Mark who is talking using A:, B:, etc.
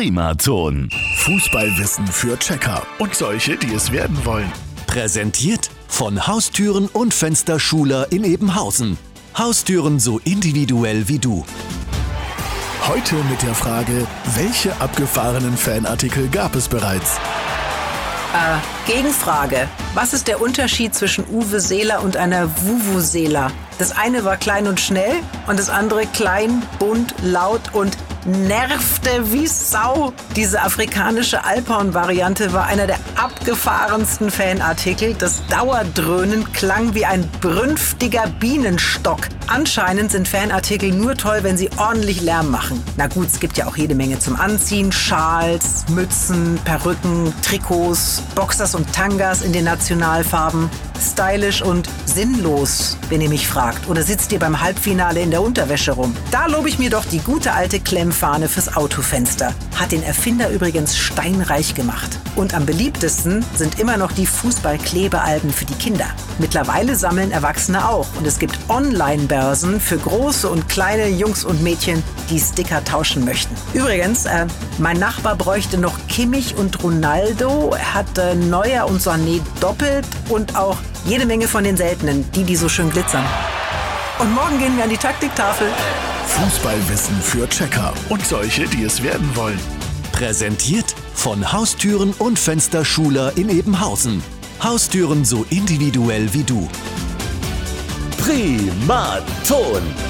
A: Primaton.
B: Fußballwissen für Checker und solche, die es werden wollen.
C: Präsentiert von Haustüren und Fensterschuler in Ebenhausen. Haustüren so individuell wie du.
B: Heute mit der Frage, welche abgefahrenen Fanartikel gab es bereits?
D: Äh, Gegenfrage. Was ist der Unterschied zwischen Uwe Seeler und einer Vuvuzela? Das eine war klein und schnell und das andere klein, bunt, laut und nervte wie Sau. Diese afrikanische Alphorn-Variante war einer der abgefahrensten Fanartikel. Das Dauerdröhnen klang wie ein brünftiger Bienenstock. Anscheinend sind Fanartikel nur toll, wenn sie ordentlich Lärm machen. Na gut, es gibt ja auch jede Menge zum Anziehen. Schals, Mützen, Perücken, Trikots, Boxers und Tangas in den Nationalfarben. Stylisch und sinnlos, wenn ihr mich fragt. Oder sitzt ihr beim Halbfinale in der Unterwäsche rum? Da lobe ich mir doch die gute alte Klemmfahne fürs Autofenster. Hat den Erfinder übrigens steinreich gemacht. Und am beliebtesten sind immer noch die Fußballklebealben für die Kinder. Mittlerweile sammeln Erwachsene auch. Und es gibt Online-Börsen für große und kleine Jungs und Mädchen, die Sticker tauschen möchten. Übrigens, äh, mein Nachbar bräuchte noch Kimmich und Ronaldo. Er hat äh, Neuer und Sané doppelt und auch jede Menge von den seltenen, die, die so schön glitzern. Und morgen gehen wir an die Taktiktafel.
B: Fußballwissen für Checker und solche, die es werden wollen.
C: Präsentiert von Haustüren und Fensterschuler in Ebenhausen. Haustüren so individuell wie du.
A: Primaton.